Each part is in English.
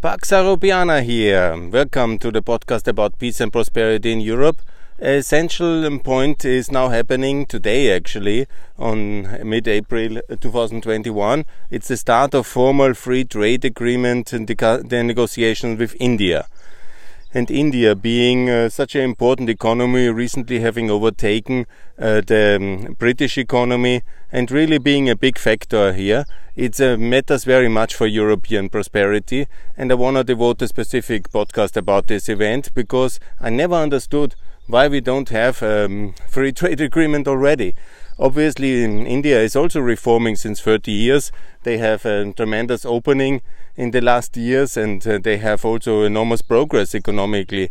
Pax Europiana here. Welcome to the podcast about peace and prosperity in Europe. Essential point is now happening today, actually, on mid-April 2021. It's the start of formal free trade agreement and the negotiations with India and India being uh, such an important economy, recently having overtaken uh, the um, British economy and really being a big factor here. It uh, matters very much for European prosperity, and I want to devote a specific podcast about this event because I never understood why we don't have a um, free trade agreement already. Obviously, India is also reforming since 30 years. They have a tremendous opening in the last years and uh, they have also enormous progress economically.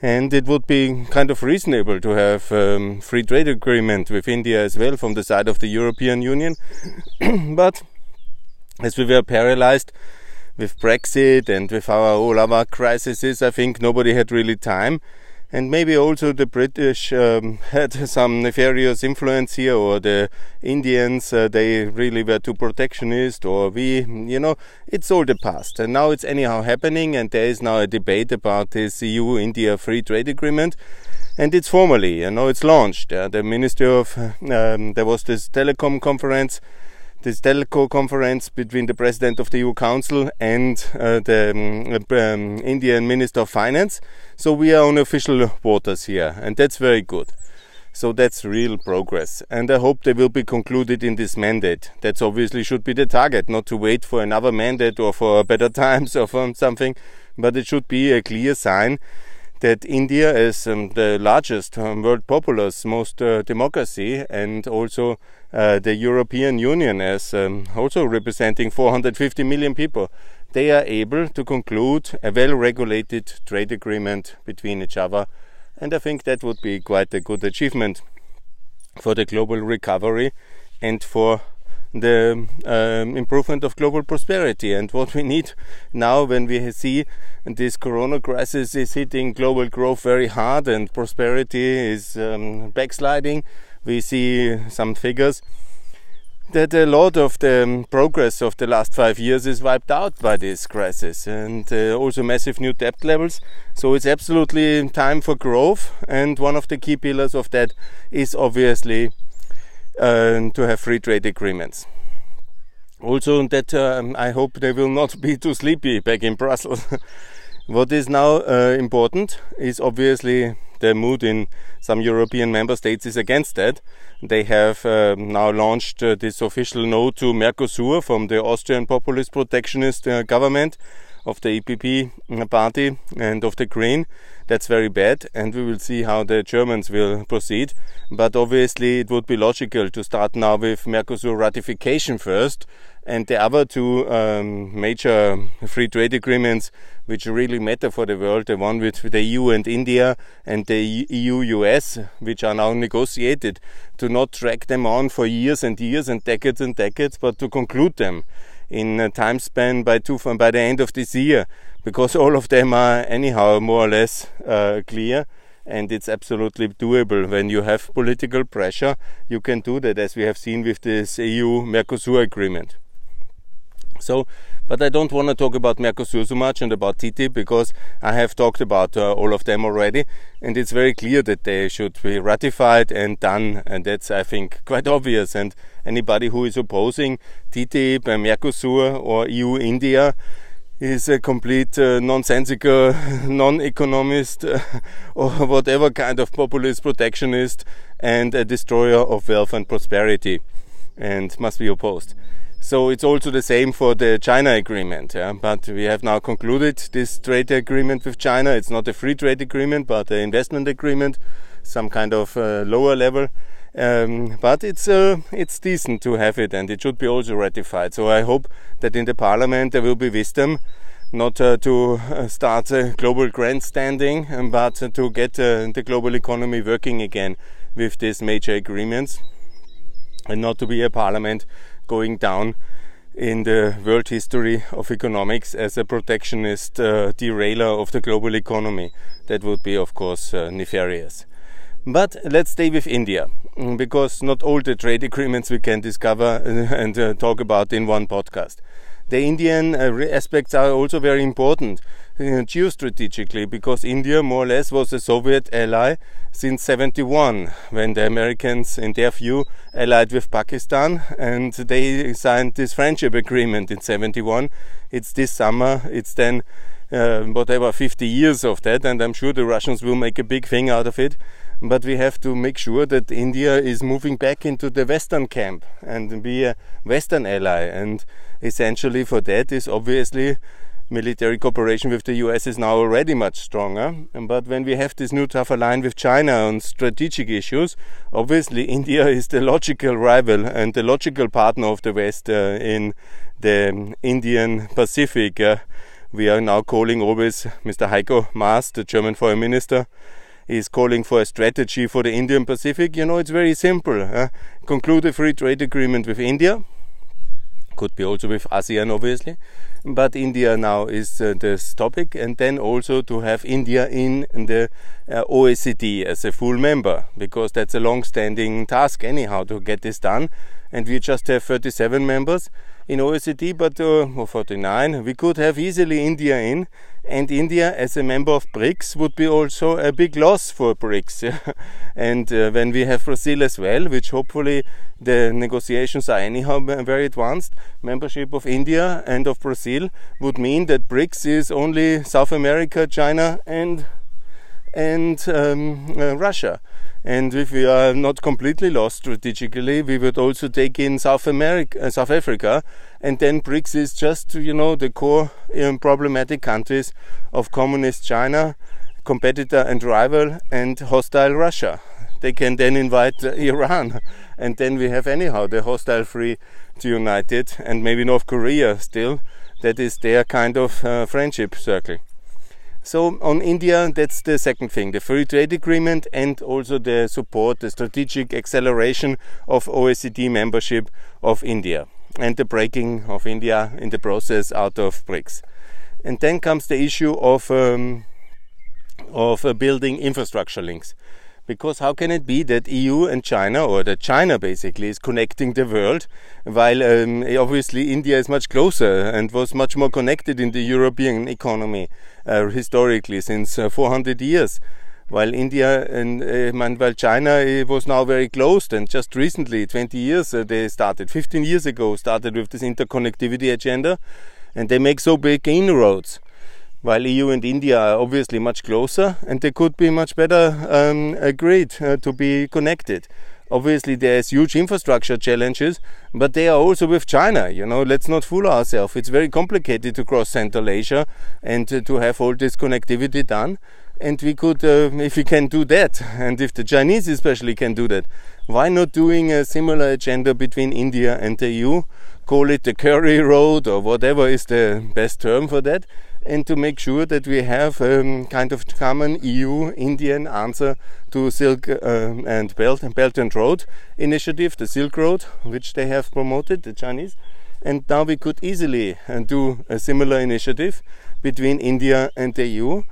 And it would be kind of reasonable to have um, free trade agreement with India as well from the side of the European Union. but as we were paralyzed with Brexit and with our all our crises, I think nobody had really time and maybe also the British um, had some nefarious influence here, or the Indians uh, they really were too protectionist, or we, you know, it's all the past. And now it's anyhow happening, and there is now a debate about this EU-India free trade agreement. And it's formally, you know, it's launched. Uh, the Ministry of, um, there was this telecom conference this telco conference between the president of the EU Council and uh, the um, um, Indian Minister of Finance. So we are on official waters here, and that's very good. So that's real progress, and I hope they will be concluded in this mandate. That's obviously should be the target, not to wait for another mandate or for better times or for something, but it should be a clear sign that India is um, the largest um, world populous, most uh, democracy, and also uh, the European Union as um, also representing 450 million people, they are able to conclude a well-regulated trade agreement between each other, and I think that would be quite a good achievement for the global recovery and for the um, improvement of global prosperity. And what we need now, when we see this corona crisis is hitting global growth very hard and prosperity is um, backsliding, we see some figures that a lot of the um, progress of the last five years is wiped out by this crisis and uh, also massive new debt levels. So it's absolutely time for growth, and one of the key pillars of that is obviously to have free trade agreements. Also, that um, I hope they will not be too sleepy back in Brussels. what is now uh, important is obviously the mood in some European member states is against that. They have uh, now launched uh, this official no to Mercosur from the Austrian populist protectionist uh, government of the EPP party and of the Green. That's very bad, and we will see how the Germans will proceed. But obviously, it would be logical to start now with Mercosur ratification first, and the other two um, major free trade agreements, which really matter for the world, the one with the EU and India, and the EU-US, which are now negotiated, to not drag them on for years and years and decades and decades, but to conclude them in a time span by two by the end of this year because all of them are anyhow more or less uh, clear and it's absolutely doable. When you have political pressure you can do that as we have seen with this EU Mercosur agreement. So but I don't want to talk about Mercosur so much and about TTIP because I have talked about uh, all of them already, and it's very clear that they should be ratified and done, and that's I think quite obvious. And anybody who is opposing TTIP and Mercosur or EU India is a complete uh, nonsensical, non-economist, uh, or whatever kind of populist protectionist, and a destroyer of wealth and prosperity, and must be opposed. So it's also the same for the China agreement. Yeah? But we have now concluded this trade agreement with China. It's not a free trade agreement, but an investment agreement, some kind of uh, lower level. Um, but it's uh, it's decent to have it, and it should be also ratified. So I hope that in the Parliament there will be wisdom, not uh, to uh, start a global grandstanding, um, but to get uh, the global economy working again with these major agreements, and not to be a Parliament going down in the world history of economics as a protectionist uh, derailer of the global economy. That would be, of course, uh, nefarious. But let's stay with India, mm, because not all the trade agreements we can discover and uh, talk about in one podcast. the Indian uh, aspects are also very important uh, geostrategically because India more or less was a Soviet ally since 71 when the Americans in their view allied with Pakistan and they signed this friendship agreement in 71 it's this summer it's then uh, whatever 50 years of that and I'm sure the Russians will make a big thing out of it but we have to make sure that India is moving back into the Western camp and be a Western ally. And essentially, for that is obviously military cooperation with the US is now already much stronger. But when we have this new tougher line with China on strategic issues, obviously India is the logical rival and the logical partner of the West uh, in the Indian Pacific. Uh, we are now calling always Mr. Heiko Maas, the German foreign minister, is calling for a strategy for the Indian Pacific, you know, it's very simple. Uh, conclude a free trade agreement with India, could be also with ASEAN, obviously, but India now is uh, this topic, and then also to have India in the uh, OECD as a full member, because that's a long standing task, anyhow, to get this done. And we just have 37 members in OECD, but uh, 49. We could have easily India in, and India as a member of BRICS would be also a big loss for BRICS. and uh, when we have Brazil as well, which hopefully the negotiations are anyhow very advanced, membership of India and of Brazil would mean that BRICS is only South America, China, and and um, uh, Russia. And if we are not completely lost strategically, we would also take in South America, uh, South Africa, and then BRICS is just you know the core um, problematic countries of communist China, competitor and rival, and hostile Russia. They can then invite uh, Iran, and then we have anyhow the hostile free to United and maybe North Korea still. That is their kind of uh, friendship circle. So on India, that's the second thing, the free trade agreement and also the support, the strategic acceleration of OECD membership of India and the breaking of India in the process out of BRICS. And then comes the issue of um, of uh, building infrastructure links because how can it be that EU and China, or that China basically is connecting the world, while um, obviously India is much closer and was much more connected in the European economy uh, historically since uh, 400 years. While India and uh, while China uh, was now very closed, and just recently, 20 years, uh, they started, 15 years ago, started with this interconnectivity agenda, and they make so big inroads while EU and India are obviously much closer and they could be much better um, agreed uh, to be connected. Obviously, there's huge infrastructure challenges, but they are also with China. You know, let's not fool ourselves. It's very complicated to cross Central Asia and uh, to have all this connectivity done. And we could, uh, if we can do that, and if the Chinese especially can do that, why not doing a similar agenda between India and the EU? Call it the Curry Road or whatever is the best term for that and to make sure that we have um, kind of common EU Indian answer to Silk uh, and Belt and Belt and Road initiative, the Silk Road, which they have promoted, the Chinese. And now we could easily uh, do a similar initiative between India and the EU.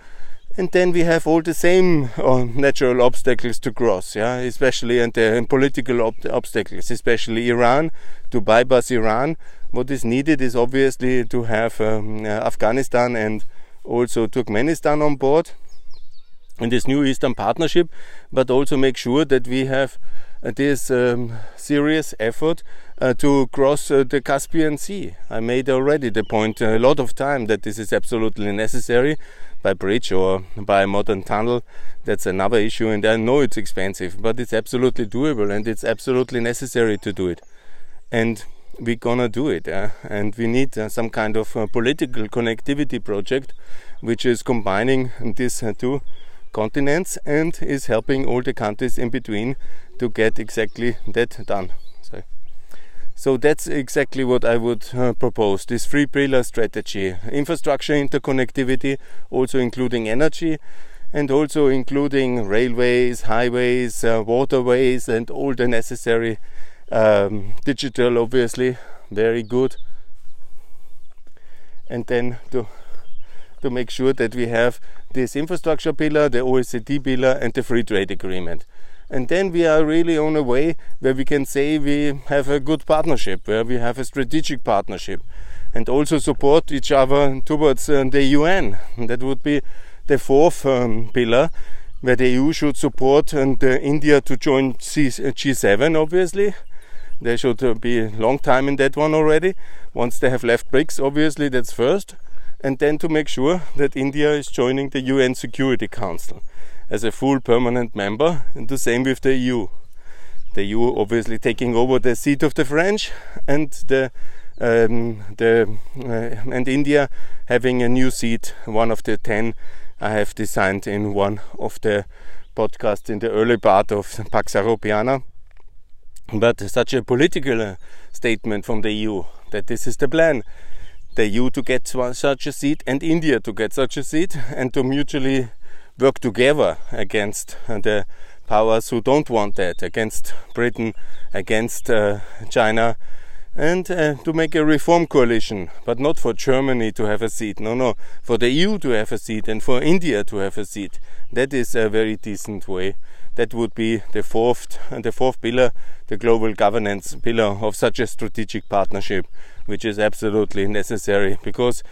And then we have all the same uh, natural obstacles to cross, yeah, especially and the political ob obstacles, especially Iran, to bypass Iran what is needed is obviously to have um, uh, Afghanistan and also Turkmenistan on board in this new Eastern Partnership, but also make sure that we have uh, this um, serious effort uh, to cross uh, the Caspian Sea. I made already the point a lot of time that this is absolutely necessary by bridge or by a modern tunnel. That's another issue, and I know it's expensive, but it's absolutely doable and it's absolutely necessary to do it. And we're gonna do it. And we need uh, some kind of uh, political connectivity project which is combining these uh, two continents and is helping all the countries in between to get exactly that done. So, so that's exactly what I would uh, propose this three pillar strategy infrastructure interconnectivity, also including energy. And also including railways, highways, uh, waterways, and all the necessary um, digital obviously very good and then to to make sure that we have this infrastructure pillar the OECD pillar and the free trade agreement And then we are really on a way where we can say we have a good partnership, where we have a strategic partnership, and also support each other towards uh, the UN. That would be the fourth um, pillar, where the EU should support and uh, India to join C- G7, obviously. They should uh, be a long time in that one already. Once they have left BRICS, obviously, that's first. And then to make sure that India is joining the UN Security Council as a full permanent member, and the same with the EU. The EU obviously taking over the seat of the French, and the um, the uh, and India having a new seat, one of the ten I have designed in one of the podcasts in the early part of Pax Europiana. But such a political uh, statement from the EU that this is the plan the EU to get such a seat and India to get such a seat and to mutually work together against uh, the powers who don't want that, against Britain, against uh, China, and uh, to make a reform coalition, but not for Germany to have a seat. No, no, for the EU to have a seat and for India to have a seat. That is a very decent way. That would be the fourth and the fourth pillar, the global governance pillar of such a strategic partnership, which is absolutely necessary because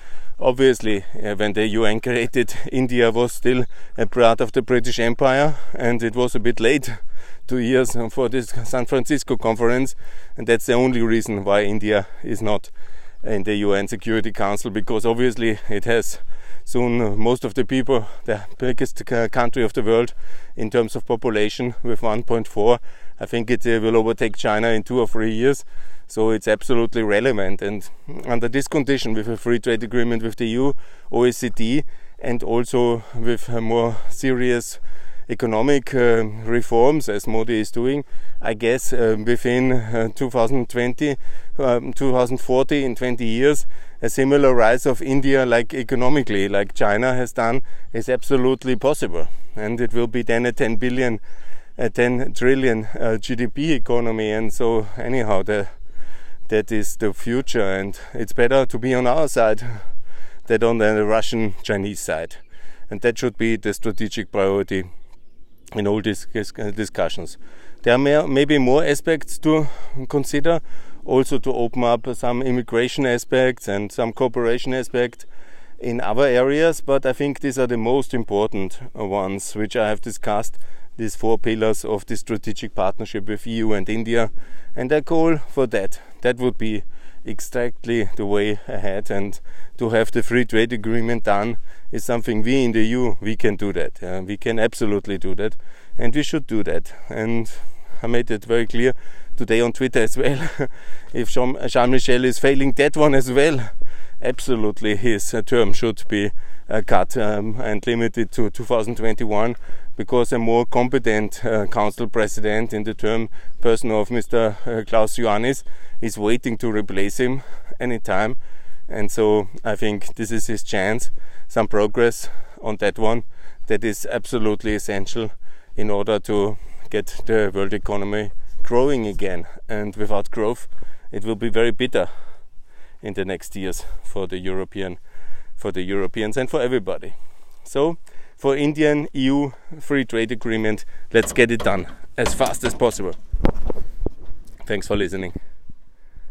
obviously uh, when the UN created, India was still a part of the British Empire and it was a bit late two years for this San Francisco conference, and that's the only reason why India is not in the UN Security Council because obviously it has soon most of the people, the biggest country of the world in terms of population with 1.4. I think it uh, will overtake China in two or three years. So it's absolutely relevant. And under this condition, with a free trade agreement with the EU, OECD, and also with more serious economic uh, reforms as Modi is doing, I guess uh, within uh, 2020, um, 2040, in 20 years, a similar rise of India, like economically, like China has done, is absolutely possible. And it will be then a 10 billion, a 10 trillion uh, GDP economy. And so, anyhow, the, that is the future. And it's better to be on our side than on the Russian Chinese side. And that should be the strategic priority in all these discussions. There are maybe more aspects to consider, also to open up some immigration aspects and some cooperation aspects in other areas, but I think these are the most important ones which I have discussed. These four pillars of the strategic partnership with EU and India, and I call for that. That would be exactly the way ahead and to have the free trade agreement done is something we in the EU we can do that uh, we can absolutely do that and we should do that. And I made it very clear today on Twitter as well if Jean Michel is failing that one as well absolutely his term should be uh, cut um, and limited to 2021 because a more competent uh, council president in the term person of Mr. Uh, Klaus Iohannis is waiting to replace him anytime. And so I think this is his chance, some progress on that one that is absolutely essential in order to get the world economy growing again. And without growth, it will be very bitter in the next years for the European for the Europeans and for everybody. So for Indian EU free trade agreement, let's get it done as fast as possible. Thanks for listening.